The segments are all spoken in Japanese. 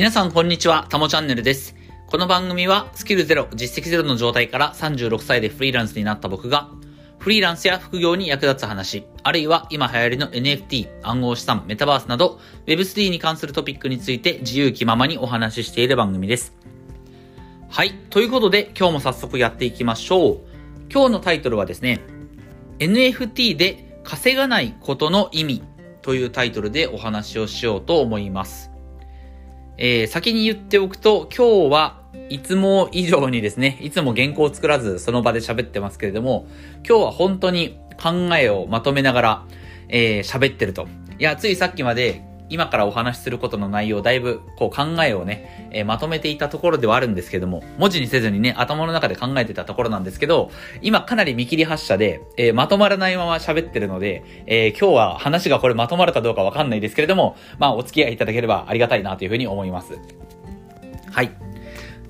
皆さんこんにちは、たもチャンネルです。この番組はスキルゼロ、実績ゼロの状態から36歳でフリーランスになった僕が、フリーランスや副業に役立つ話、あるいは今流行りの NFT、暗号資産、メタバースなど、Web3 に関するトピックについて自由気ままにお話ししている番組です。はい。ということで、今日も早速やっていきましょう。今日のタイトルはですね、NFT で稼がないことの意味というタイトルでお話をしようと思います。えー、先に言っておくと、今日はいつも以上にですね、いつも原稿を作らずその場で喋ってますけれども、今日は本当に考えをまとめながら、えー、喋ってると。いや、ついさっきまで今からお話しすることの内容、だいぶこう考えをね、えー、まとめていたところではあるんですけども、文字にせずにね、頭の中で考えてたところなんですけど、今かなり見切り発車で、えー、まとまらないまま喋ってるので、えー、今日は話がこれまとまるかどうかわかんないですけれども、まあお付き合いいただければありがたいなというふうに思います。はい。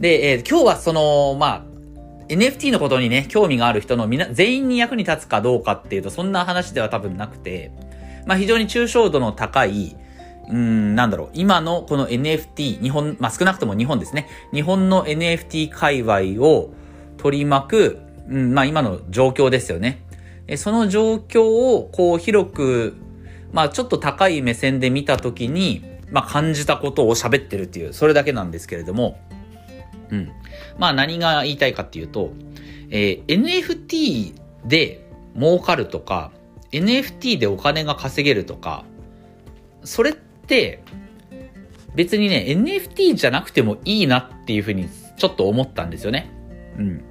で、えー、今日はその、まあ、NFT のことにね、興味がある人のみな、全員に役に立つかどうかっていうと、そんな話では多分なくて、まあ非常に抽象度の高い、うん、なんだろう、今のこの NFT、日本、まあ少なくとも日本ですね。日本の NFT 界隈を取り巻く、うん、まあ今の状況ですよね。その状況をこう広く、まあちょっと高い目線で見たときに、まあ感じたことを喋ってるっていう、それだけなんですけれども、うん。まあ何が言いたいかっていうと、えー、NFT で儲かるとか、NFT でお金が稼げるとか、それって、別にね、NFT じゃなくてもいいなっていうふうにちょっと思ったんですよね。うん。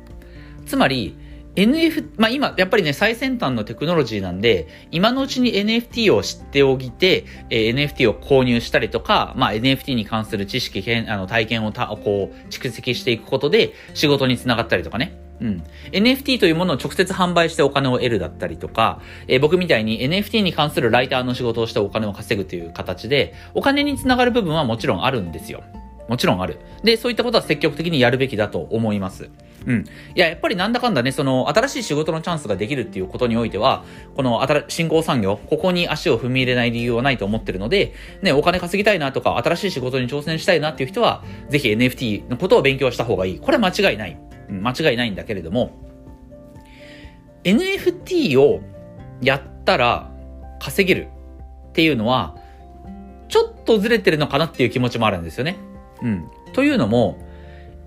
つまり、NF、まあ、今、やっぱりね、最先端のテクノロジーなんで、今のうちに NFT を知っておきて、えー、NFT を購入したりとか、まあ、NFT に関する知識、あの、体験をた、こう、蓄積していくことで、仕事につながったりとかね。うん。NFT というものを直接販売してお金を得るだったりとか、えー、僕みたいに NFT に関するライターの仕事をしてお金を稼ぐという形で、お金につながる部分はもちろんあるんですよ。もちろんある。で、そういったことは積極的にやるべきだと思います。うん。いや、やっぱりなんだかんだね、その、新しい仕事のチャンスができるっていうことにおいては、この、新、新興産業、ここに足を踏み入れない理由はないと思ってるので、ね、お金稼ぎたいなとか、新しい仕事に挑戦したいなっていう人は、ぜひ NFT のことを勉強した方がいい。これは間違いない。間違いないんだけれども、NFT をやったら稼げるっていうのは、ちょっとずれてるのかなっていう気持ちもあるんですよね。うん。というのも、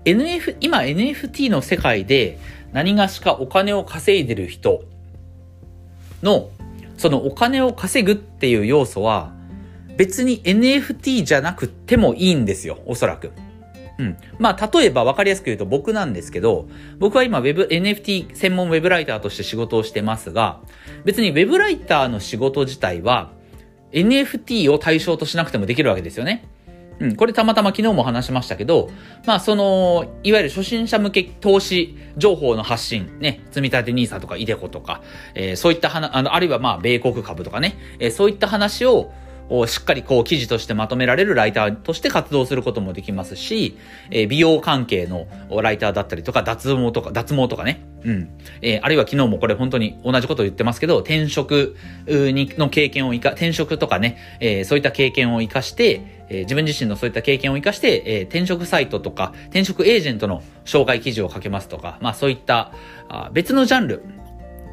NF、今 NFT の世界で何がしかお金を稼いでる人の、そのお金を稼ぐっていう要素は、別に NFT じゃなくてもいいんですよ、おそらく。うん。まあ、例えば分かりやすく言うと僕なんですけど、僕は今 Web、NFT 専門 Web ライターとして仕事をしてますが、別に Web ライターの仕事自体は NFT を対象としなくてもできるわけですよね。うん、これたまたま昨日も話しましたけど、まあその、いわゆる初心者向け投資情報の発信、ね、積み立て NISA とかイデコとか、えー、そういった話、あの、あるいはまあ米国株とかね、えー、そういった話を、をしっかりこう記事としてまとめられるライターとして活動することもできますし、えー、美容関係のライターだったりとか、脱毛とか、脱毛とかね。うん。えー、あるいは昨日もこれ本当に同じことを言ってますけど、転職にの経験をいか、転職とかね、えー、そういった経験を活かして、えー、自分自身のそういった経験を活かして、えー、転職サイトとか、転職エージェントの紹介記事を書けますとか、まあそういったあ別のジャンル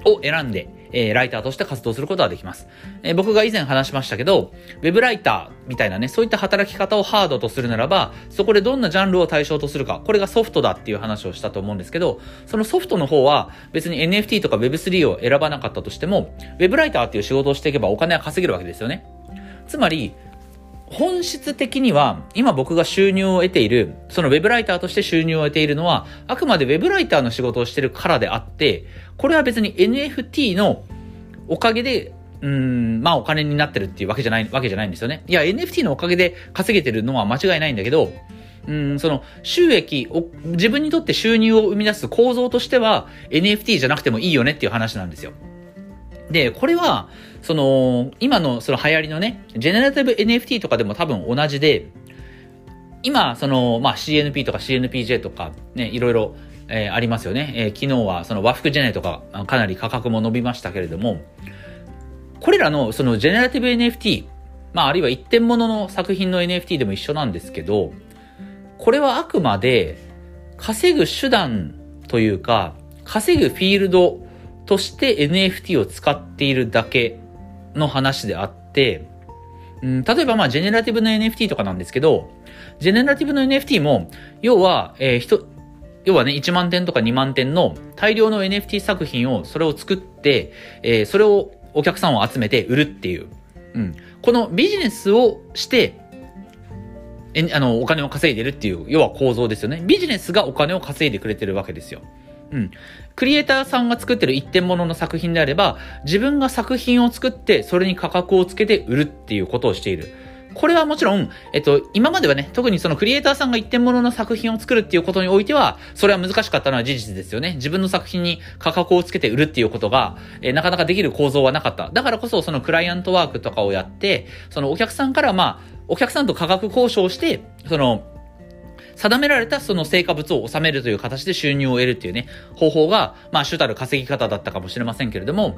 を選んで、えー、ライターとして活動することができます。えー、僕が以前話しましたけど、ウェブライターみたいなね、そういった働き方をハードとするならば、そこでどんなジャンルを対象とするか、これがソフトだっていう話をしたと思うんですけど、そのソフトの方は別に NFT とか Web3 を選ばなかったとしても、ウェブライターっていう仕事をしていけばお金は稼げるわけですよね。つまり、本質的には、今僕が収入を得ている、そのウェブライターとして収入を得ているのは、あくまでウェブライターの仕事をしているからであって、これは別に NFT のおかげで、うん、まあお金になってるっていうわけじゃない、わけじゃないんですよね。いや、NFT のおかげで稼げてるのは間違いないんだけど、うん、その収益を、自分にとって収入を生み出す構造としては NFT じゃなくてもいいよねっていう話なんですよ。で、これは、その、今のその流行りのね、ジェネラティブ NFT とかでも多分同じで、今、その、まあ CNP とか CNPJ とか、ね、いろいろ、えー、ありますよね。えー、昨日はその和服ジェネとか、かなり価格も伸びましたけれども、これらのそのジェネラティブ NFT、まああるいは一点物の作品の NFT でも一緒なんですけど、これはあくまで稼ぐ手段というか、稼ぐフィールドとして NFT を使っているだけの話であって、うん、例えばまあジェネラティブの NFT とかなんですけど、ジェネラティブの NFT も、要は、えー、人、要はね、1万点とか2万点の大量の NFT 作品を、それを作って、えー、それをお客さんを集めて売るっていう。うん。このビジネスをして、え、あの、お金を稼いでるっていう、要は構造ですよね。ビジネスがお金を稼いでくれてるわけですよ。うん。クリエイターさんが作ってる一点物の作品であれば、自分が作品を作って、それに価格をつけて売るっていうことをしている。これはもちろん、えっと、今まではね、特にそのクリエイターさんが一点物の作品を作るっていうことにおいては、それは難しかったのは事実ですよね。自分の作品に価格をつけて売るっていうことが、え、なかなかできる構造はなかった。だからこそ、そのクライアントワークとかをやって、そのお客さんからまあ、お客さんと価格交渉して、その、定められたその成果物を収めるという形で収入を得るっていうね、方法が、まあ主たる稼ぎ方だったかもしれませんけれども、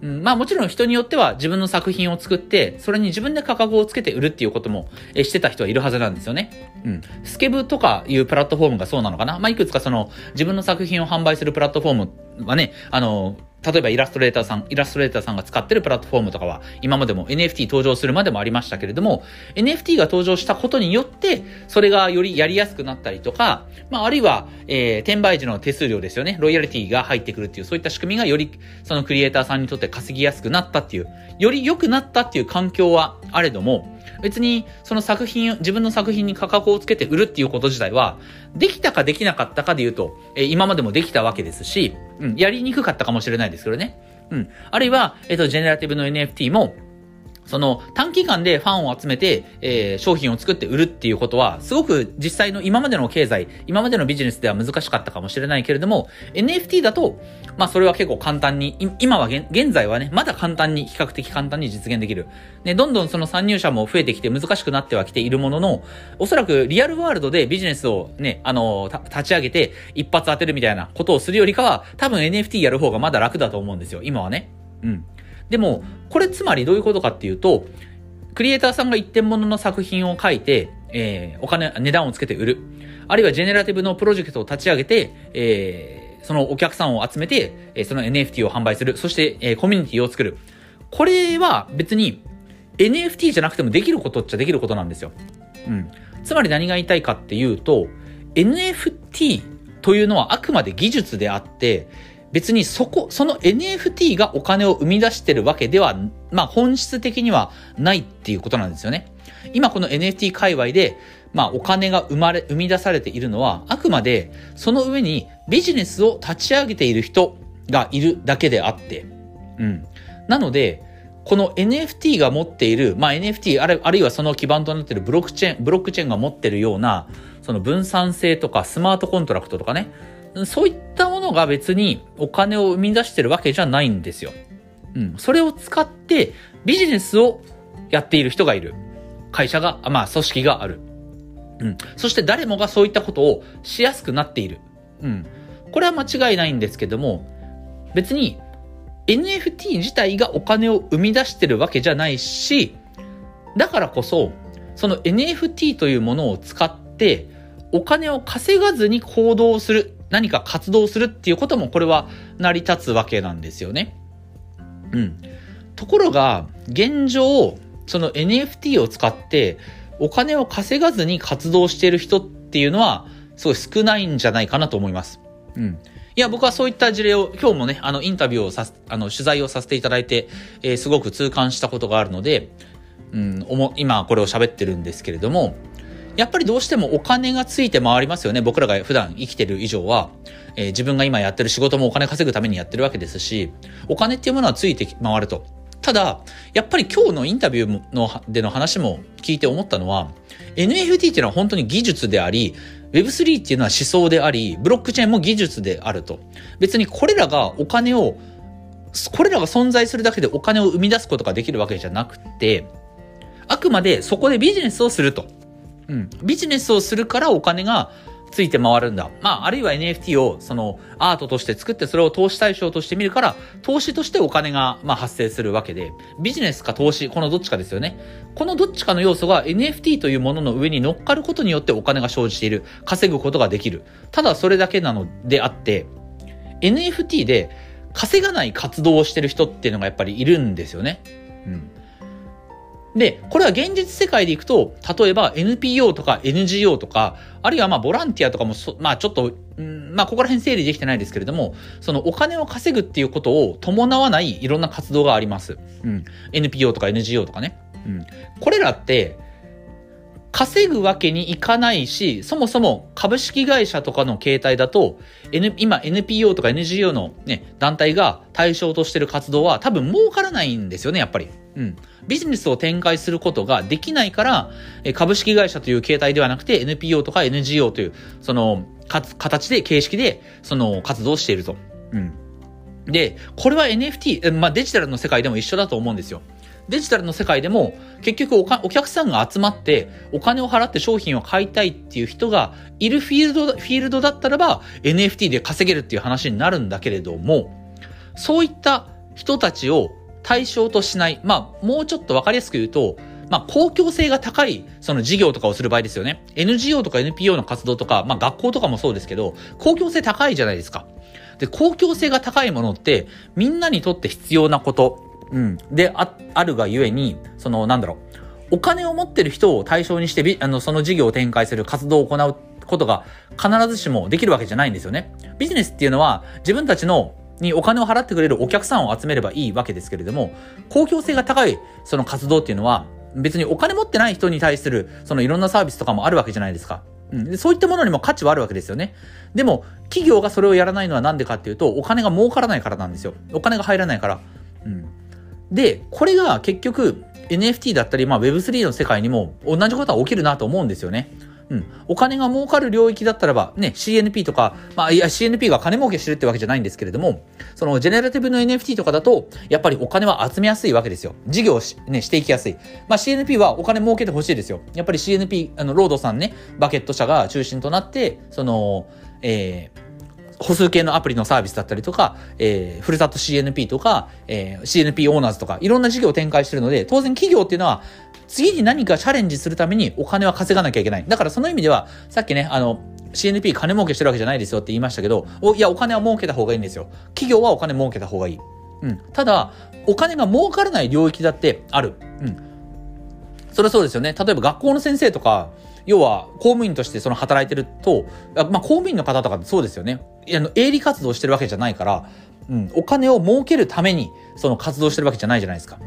うん、まあもちろん人によっては自分の作品を作って、それに自分で価格をつけて売るっていうことも、えしてた人はいるはずなんですよね。うん。スケブとかいうプラットフォームがそうなのかなまあいくつかその自分の作品を販売するプラットフォームはね、あの、例えばイラストレーターさん、イラストレーターさんが使ってるプラットフォームとかは、今までも NFT 登場するまでもありましたけれども、NFT が登場したことによって、それがよりやりやすくなったりとか、まあ、あるいは、えー、転売時の手数料ですよね。ロイヤリティが入ってくるっていう、そういった仕組みがより、そのクリエイターさんにとって稼ぎやすくなったっていう、より良くなったっていう環境はあれども、別にその作品、自分の作品に価格をつけて売るっていうこと自体は、できたかできなかったかで言うと、えー、今までもできたわけですし、うん、やりにくかったかもしれないですけどね。うん。あるいは、えっ、と、ジェネラティブの NFT も、その短期間でファンを集めて、えー、商品を作って売るっていうことは、すごく実際の今までの経済、今までのビジネスでは難しかったかもしれないけれども、NFT だと、まあそれは結構簡単に、今は現在はね、まだ簡単に、比較的簡単に実現できる。ね、どんどんその参入者も増えてきて難しくなってはきているものの、おそらくリアルワールドでビジネスをね、あの、立ち上げて一発当てるみたいなことをするよりかは、多分 NFT やる方がまだ楽だと思うんですよ、今はね。うん。でも、これつまりどういうことかっていうと、クリエイターさんが一点物の作品を書いて、えー、お金、値段をつけて売る。あるいはジェネラティブのプロジェクトを立ち上げて、えー、そのお客さんを集めて、その NFT を販売する。そして、え、コミュニティを作る。これは別に NFT じゃなくてもできることっちゃできることなんですよ。うん。つまり何が言いたいかっていうと、NFT というのはあくまで技術であって、別にそこ、その NFT がお金を生み出してるわけでは、まあ本質的にはないっていうことなんですよね。今この NFT 界隈で、まあお金が生まれ、生み出されているのは、あくまでその上にビジネスを立ち上げている人がいるだけであって、うん。なので、この NFT が持っている、まあ NFT あるあるいはその基盤となっているブロックチェーン、ブロックチェーンが持っているような、その分散性とかスマートコントラクトとかね、そういったものが別にお金を生み出してるわけじゃないんですよ。うん。それを使ってビジネスをやっている人がいる。会社が、まあ組織がある。うん。そして誰もがそういったことをしやすくなっている。うん。これは間違いないんですけども、別に NFT 自体がお金を生み出してるわけじゃないし、だからこそ、その NFT というものを使って、お金を稼がずに行動する。何か活動するっていうこともこれは成り立つわけなんですよね。うん。ところが、現状、その NFT を使ってお金を稼がずに活動している人っていうのは、すごい少ないんじゃないかなと思います。うん。いや、僕はそういった事例を、今日もね、あの、インタビューをさあの、取材をさせていただいて、えー、すごく痛感したことがあるので、うん、今これを喋ってるんですけれども、やっぱりどうしてもお金がついて回りますよね。僕らが普段生きてる以上は、えー、自分が今やってる仕事もお金稼ぐためにやってるわけですし、お金っていうものはついて回ると。ただ、やっぱり今日のインタビューのでの話も聞いて思ったのは、NFT っていうのは本当に技術であり、Web3 っていうのは思想であり、ブロックチェーンも技術であると。別にこれらがお金を、これらが存在するだけでお金を生み出すことができるわけじゃなくて、あくまでそこでビジネスをすると。うん。ビジネスをするからお金がついて回るんだ。まあ、あるいは NFT を、その、アートとして作って、それを投資対象として見るから、投資としてお金が、まあ、発生するわけで、ビジネスか投資、このどっちかですよね。このどっちかの要素が NFT というものの上に乗っかることによってお金が生じている。稼ぐことができる。ただそれだけなのであって、NFT で稼がない活動をしてる人っていうのがやっぱりいるんですよね。うん。で、これは現実世界でいくと、例えば NPO とか NGO とか、あるいはまあボランティアとかもまあちょっと、まあここら辺整理できてないですけれども、そのお金を稼ぐっていうことを伴わないいろんな活動があります。うん。NPO とか NGO とかね。うん。これらって、稼ぐわけにいかないし、そもそも株式会社とかの形態だと、N、今 NPO とか NGO のね、団体が対象としてる活動は多分儲からないんですよね、やっぱり。うん。ビジネスを展開することができないから、株式会社という形態ではなくて NPO とか NGO という、その、か形で、形式で、その活動していると。うん。で、これは NFT、まあデジタルの世界でも一緒だと思うんですよ。デジタルの世界でも結局お客さんが集まってお金を払って商品を買いたいっていう人がいるフィールド、フィールドだったらば NFT で稼げるっていう話になるんだけれども、そういった人たちを対象としない。まあ、もうちょっとわかりやすく言うと、まあ、公共性が高い、その事業とかをする場合ですよね。NGO とか NPO の活動とか、まあ、学校とかもそうですけど、公共性高いじゃないですか。で、公共性が高いものって、みんなにとって必要なこと、うん。で、あ、あるがゆえに、その、なんだろう。お金を持ってる人を対象にして、あの、その事業を展開する活動を行うことが必ずしもできるわけじゃないんですよね。ビジネスっていうのは自分たちのにお金を払ってくれるお客さんを集めればいいわけですけれども、公共性が高いその活動っていうのは、別にお金持ってない人に対する、そのいろんなサービスとかもあるわけじゃないですか。うん、そういったものにも価値はあるわけですよね。でも、企業がそれをやらないのはなんでかっていうと、お金が儲からないからなんですよ。お金が入らないから。うん。で、これが結局 NFT だったり、まあ Web3 の世界にも同じことは起きるなと思うんですよね。うん。お金が儲かる領域だったらば、ね、CNP とか、まあ、いや、CNP が金儲けしてるってわけじゃないんですけれども、その、ジェネラティブの NFT とかだと、やっぱりお金は集めやすいわけですよ。事業し,、ね、していきやすい。まあ、CNP はお金儲けてほしいですよ。やっぱり CNP、あの、ロードさんね、バケット社が中心となって、その、えー、歩数系のアプリのサービスだったりとか、えー、ふるさと CNP とか、えー、CNP オーナーズとか、いろんな事業を展開してるので、当然企業っていうのは、次に何かチャレンジするためにお金は稼がなきゃいけない。だからその意味では、さっきね、あの、CNP 金儲けしてるわけじゃないですよって言いましたけど、おいや、お金は儲けた方がいいんですよ。企業はお金儲けた方がいい。うん。ただ、お金が儲からない領域だってある。うん。それはそうですよね。例えば学校の先生とか、要は公務員としてその働いてると、まあ公務員の方とかそうですよね。あの、営利活動してるわけじゃないから、うん、お金を儲けるためにその活動してるわけじゃないじゃないですか。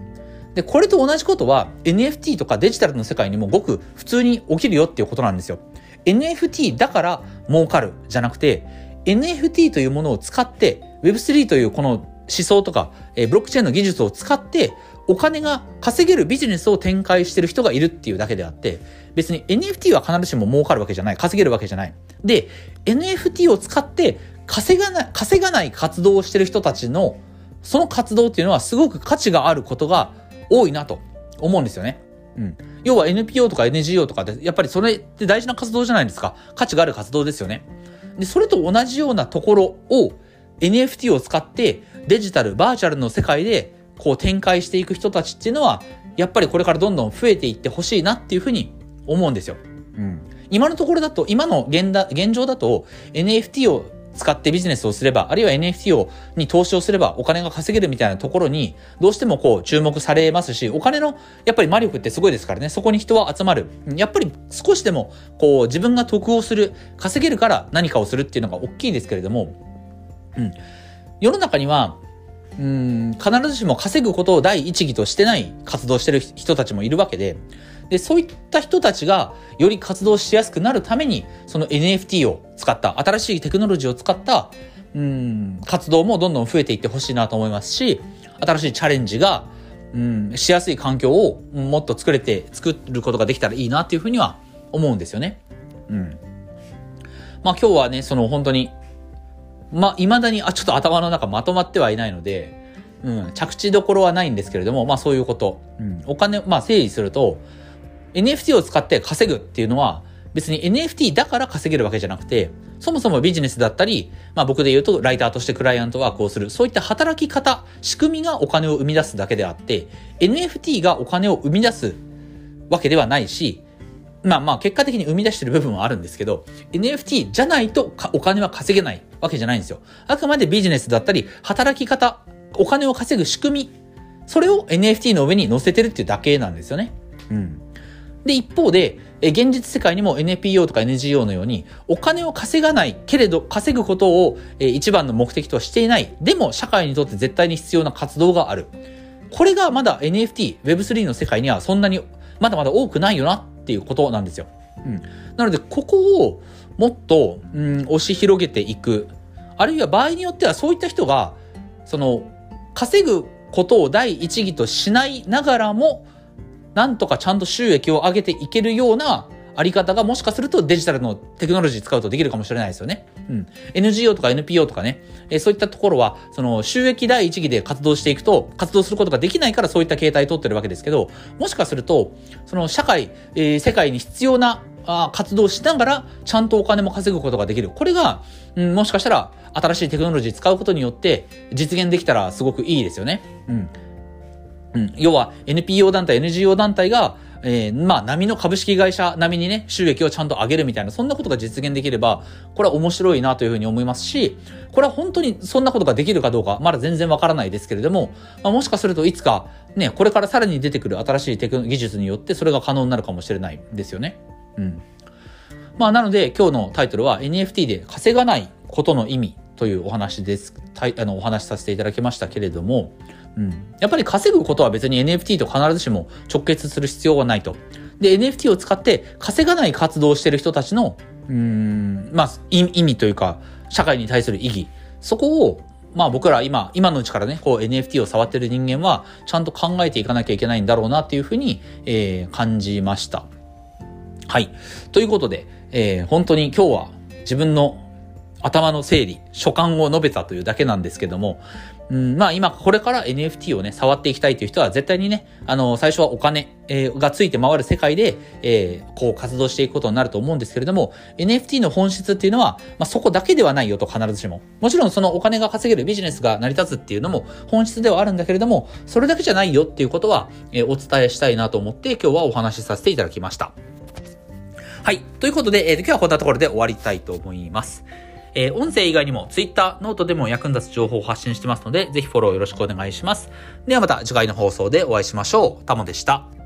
で、これと同じことは NFT とかデジタルの世界にもごく普通に起きるよっていうことなんですよ。NFT だから儲かるじゃなくて、NFT というものを使って Web3 というこの思想とか、えー、ブロックチェーンの技術を使ってお金が稼げるビジネスを展開してる人がいるっていうだけであって、別に NFT は必ずしも儲かるわけじゃない、稼げるわけじゃない。で、NFT を使って稼がない、稼がない活動をしてる人たちの、その活動っていうのはすごく価値があることが多いなと思うんですよね。うん。要は NPO とか NGO とかで、やっぱりそれって大事な活動じゃないですか。価値がある活動ですよね。で、それと同じようなところを NFT を使ってデジタル、バーチャルの世界でこう展開していく人たちっていうのは、やっぱりこれからどんどん増えていってほしいなっていうふうに思うんですよ。うん。今のところだと、今の現だ現状だと NFT を使ってビジネスをすれば、あるいは NFT を、に投資をすればお金が稼げるみたいなところに、どうしてもこう注目されますし、お金のやっぱり魔力ってすごいですからね、そこに人は集まる。やっぱり少しでもこう自分が得をする、稼げるから何かをするっていうのが大きいですけれども、うん。世の中には、うん、必ずしも稼ぐことを第一義としてない活動してる人たちもいるわけで、で、そういった人たちがより活動しやすくなるために、その NFT を使った、新しいテクノロジーを使った、うん、活動もどんどん増えていってほしいなと思いますし、新しいチャレンジが、うん、しやすい環境をもっと作れて、作ることができたらいいなっていうふうには思うんですよね。うん。まあ今日はね、その本当に、まあ未だに、あ、ちょっと頭の中まとまってはいないので、うん、着地どころはないんですけれども、まあそういうこと。うん、お金、まあ整理すると、NFT を使って稼ぐっていうのは、別に NFT だから稼げるわけじゃなくて、そもそもビジネスだったり、まあ僕で言うとライターとしてクライアントワークをする、そういった働き方、仕組みがお金を生み出すだけであって、NFT がお金を生み出すわけではないし、まあまあ結果的に生み出してる部分はあるんですけど、NFT じゃないとお金は稼げないわけじゃないんですよ。あくまでビジネスだったり、働き方、お金を稼ぐ仕組み、それを NFT の上に載せてるっていうだけなんですよね。うん。で、一方で、現実世界にも NPO とか NGO のように、お金を稼がないけれど、稼ぐことを一番の目的とはしていない。でも、社会にとって絶対に必要な活動がある。これがまだ NFT、Web3 の世界にはそんなにまだまだ多くないよなっていうことなんですよ。うん。なので、ここをもっと、うん、押し広げていく。あるいは場合によってはそういった人が、その、稼ぐことを第一義としないながらも、なんとかちゃんと収益を上げていけるようなあり方がもしかするとデジタルのテクノロジー使うとできるかもしれないですよね。うん。NGO とか NPO とかね、えそういったところは、その収益第一義で活動していくと、活動することができないからそういった形態を取ってるわけですけど、もしかすると、その社会、えー、世界に必要なあ活動しながら、ちゃんとお金も稼ぐことができる。これが、うん、もしかしたら、新しいテクノロジー使うことによって、実現できたらすごくいいですよね。うん。うん。要は、NPO 団体、NGO 団体が、えー、まあ、波の株式会社並みにね、収益をちゃんと上げるみたいな、そんなことが実現できれば、これは面白いなというふうに思いますし、これは本当にそんなことができるかどうか、まだ全然わからないですけれども、まあ、もしかするといつか、ね、これからさらに出てくる新しいテク技術によってそれが可能になるかもしれないですよね。うん。まあ、なので今日のタイトルは NFT で稼がないことの意味というお話です。あの、お話しさせていただきましたけれども、うん。やっぱり稼ぐことは別に NFT と必ずしも直結する必要はないと。で、NFT を使って稼がない活動をしている人たちの、うん、まあ、意味というか、社会に対する意義。そこを、まあ僕ら今、今のうちからね、こう NFT を触ってる人間は、ちゃんと考えていかなきゃいけないんだろうなっていうふうに、えー、感じました。はい。ということで、えー、本当に今日は自分の頭の整理、所感を述べたというだけなんですけども、うん、まあ今これから NFT をね、触っていきたいという人は絶対にね、あの、最初はお金、えー、がついて回る世界で、えー、こう活動していくことになると思うんですけれども、NFT の本質っていうのは、まあそこだけではないよと必ずしも。もちろんそのお金が稼げるビジネスが成り立つっていうのも本質ではあるんだけれども、それだけじゃないよっていうことは、えー、お伝えしたいなと思って今日はお話しさせていただきました。はい。ということで、えー、今日はこんなところで終わりたいと思います。えー、音声以外にも Twitter、 note でも役に立つ情報を発信してますので、ぜひフォローよろしくお願いします。ではまた次回の放送でお会いしましょう。タモでした。